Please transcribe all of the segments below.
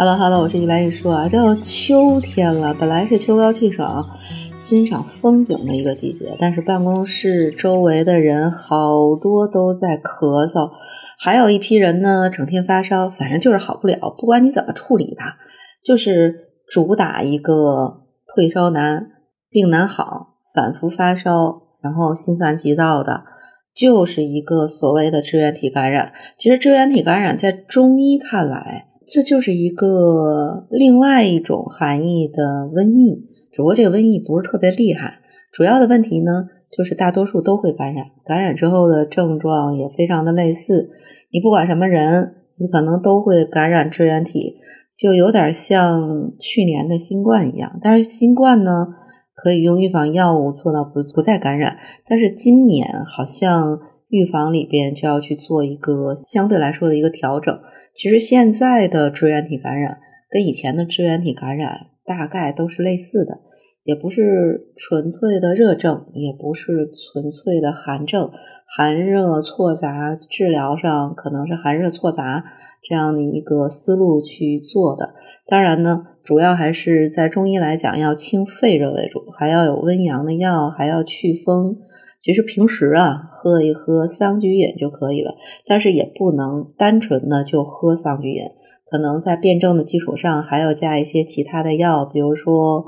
Hello Hello，我是一来一说啊，这要秋天了，本来是秋高气爽、欣赏风景的一个季节，但是办公室周围的人好多都在咳嗽，还有一批人呢整天发烧，反正就是好不了。不管你怎么处理吧，就是主打一个退烧难、病难好、反复发烧，然后心烦急躁的，就是一个所谓的支原体感染。其实支原体感染在中医看来。这就是一个另外一种含义的瘟疫，只不过这个瘟疫不是特别厉害。主要的问题呢，就是大多数都会感染，感染之后的症状也非常的类似。你不管什么人，你可能都会感染支原体，就有点像去年的新冠一样。但是新冠呢，可以用预防药物做到不不再感染，但是今年好像。预防里边就要去做一个相对来说的一个调整。其实现在的支原体感染跟以前的支原体感染大概都是类似的，也不是纯粹的热症，也不是纯粹的寒症，寒热错杂治疗上可能是寒热错杂这样的一个思路去做的。当然呢，主要还是在中医来讲要清肺热为主，还要有温阳的药，还要祛风。其实平时啊，喝一喝桑菊饮就可以了，但是也不能单纯的就喝桑菊饮，可能在辩证的基础上还要加一些其他的药，比如说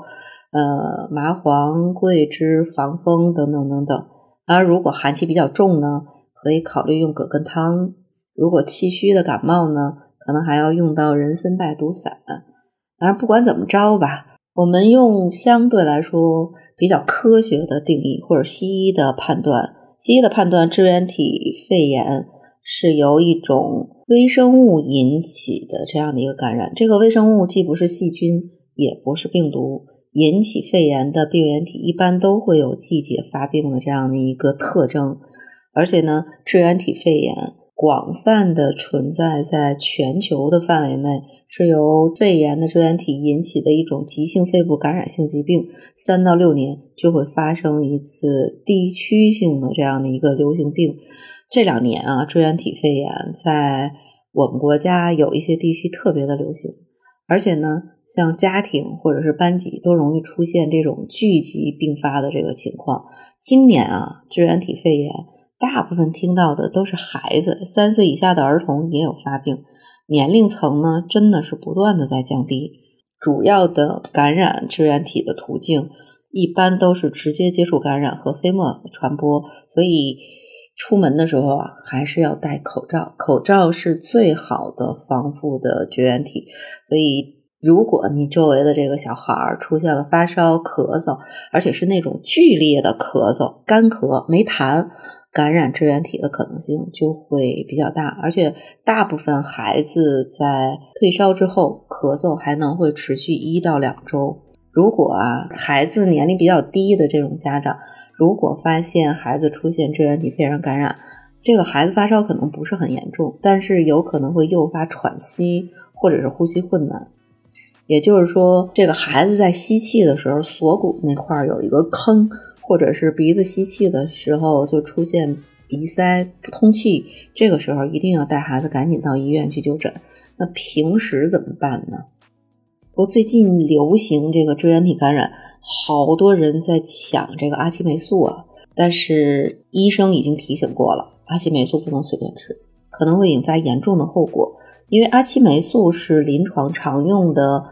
呃麻黄、桂枝、防风等等等等。而如果寒气比较重呢，可以考虑用葛根汤；如果气虚的感冒呢，可能还要用到人参败毒散。当然，不管怎么着吧。我们用相对来说比较科学的定义，或者西医的判断，西医的判断，支原体肺炎是由一种微生物引起的这样的一个感染。这个微生物既不是细菌，也不是病毒，引起肺炎的病原体一般都会有季节发病的这样的一个特征，而且呢，支原体肺炎。广泛的存在在全球的范围内，是由肺炎的支原体引起的一种急性肺部感染性疾病。三到六年就会发生一次地区性的这样的一个流行病。这两年啊，支原体肺炎在我们国家有一些地区特别的流行，而且呢，像家庭或者是班级都容易出现这种聚集并发的这个情况。今年啊，支原体肺炎。大部分听到的都是孩子，三岁以下的儿童也有发病，年龄层呢真的是不断的在降低。主要的感染支原体的途径一般都是直接接触感染和飞沫传播，所以出门的时候啊还是要戴口罩，口罩是最好的防护的绝缘体。所以如果你周围的这个小孩出现了发烧、咳嗽，而且是那种剧烈的咳嗽、干咳没痰。感染支原体的可能性就会比较大，而且大部分孩子在退烧之后咳嗽还能会持续一到两周。如果啊孩子年龄比较低的这种家长，如果发现孩子出现支原体肺炎感染，这个孩子发烧可能不是很严重，但是有可能会诱发喘息或者是呼吸困难。也就是说，这个孩子在吸气的时候锁骨那块有一个坑。或者是鼻子吸气的时候就出现鼻塞不通气，这个时候一定要带孩子赶紧到医院去就诊。那平时怎么办呢？不，最近流行这个支原体感染，好多人在抢这个阿奇霉素啊。但是医生已经提醒过了，阿奇霉素不能随便吃，可能会引发严重的后果。因为阿奇霉素是临床常用的。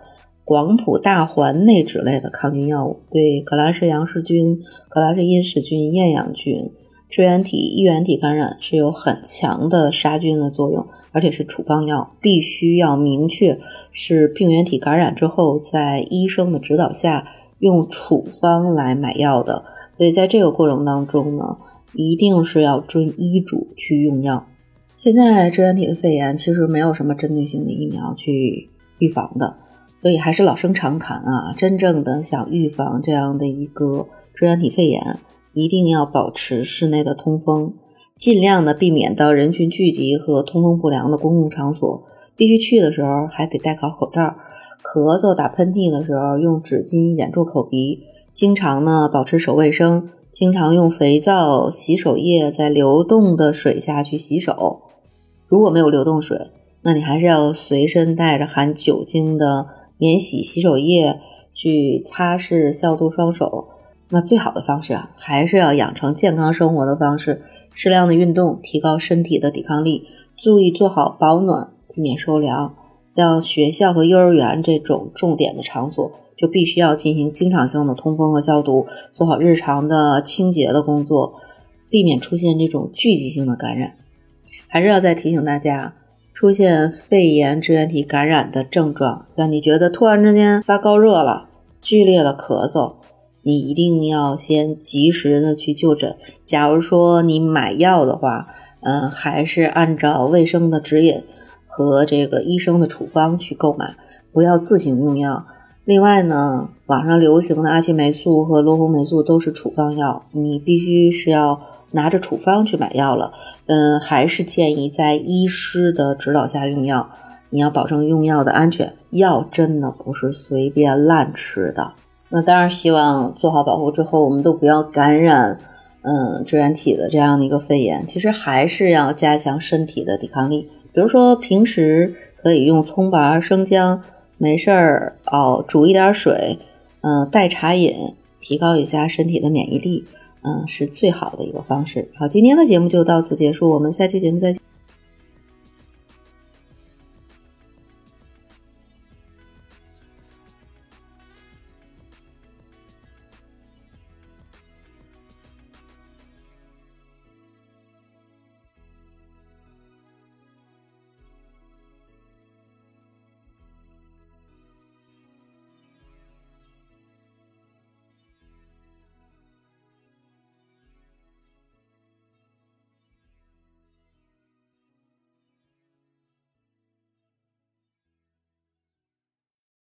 广谱大环内酯类的抗菌药物，对革兰氏阳氏菌、革兰氏阴氏菌、厌氧菌、支原体、衣原体感染是有很强的杀菌的作用，而且是处方药，必须要明确是病原体感染之后，在医生的指导下用处方来买药的。所以在这个过程当中呢，一定是要遵医嘱去用药。现在支原体的肺炎其实没有什么针对性的疫苗去预防的。所以还是老生常谈啊，真正的想预防这样的一个支原体肺炎，一定要保持室内的通风，尽量的避免到人群聚集和通风不良的公共场所。必须去的时候还得戴好口罩。咳嗽、打喷嚏的时候用纸巾掩住口鼻。经常呢保持手卫生，经常用肥皂、洗手液在流动的水下去洗手。如果没有流动水，那你还是要随身带着含酒精的免洗洗手液去擦拭消毒双手。那最好的方式啊，还是要养成健康生活的方式，适量的运动，提高身体的抵抗力，注意做好保暖，避免受凉。像学校和幼儿园这种重点的场所，就必须要进行经常性的通风和消毒，做好日常的清洁的工作，避免出现这种聚集性的感染。还是要再提醒大家，出现肺炎支原体感染的症状，像你觉得突然之间发高热了，剧烈的咳嗽，你一定要先及时的去就诊。假如说你买药的话，嗯，还是按照卫生的指引。和这个医生的处方去购买，不要自行用药。另外呢，网上流行的阿奇霉素和罗红霉素都是处方药，你必须是要拿着处方去买药了。嗯，还是建议在医师的指导下用药，你要保证用药的安全。药真的不是随便乱吃的。那当然，希望做好保护之后，我们都不要感染嗯支原体的这样的一个肺炎。其实还是要加强身体的抵抗力。比如说，平时可以用葱白、生姜，没事儿哦煮一点水，嗯，代茶饮，提高一下身体的免疫力，嗯，是最好的一个方式。好，今天的节目就到此结束，我们下期节目再见。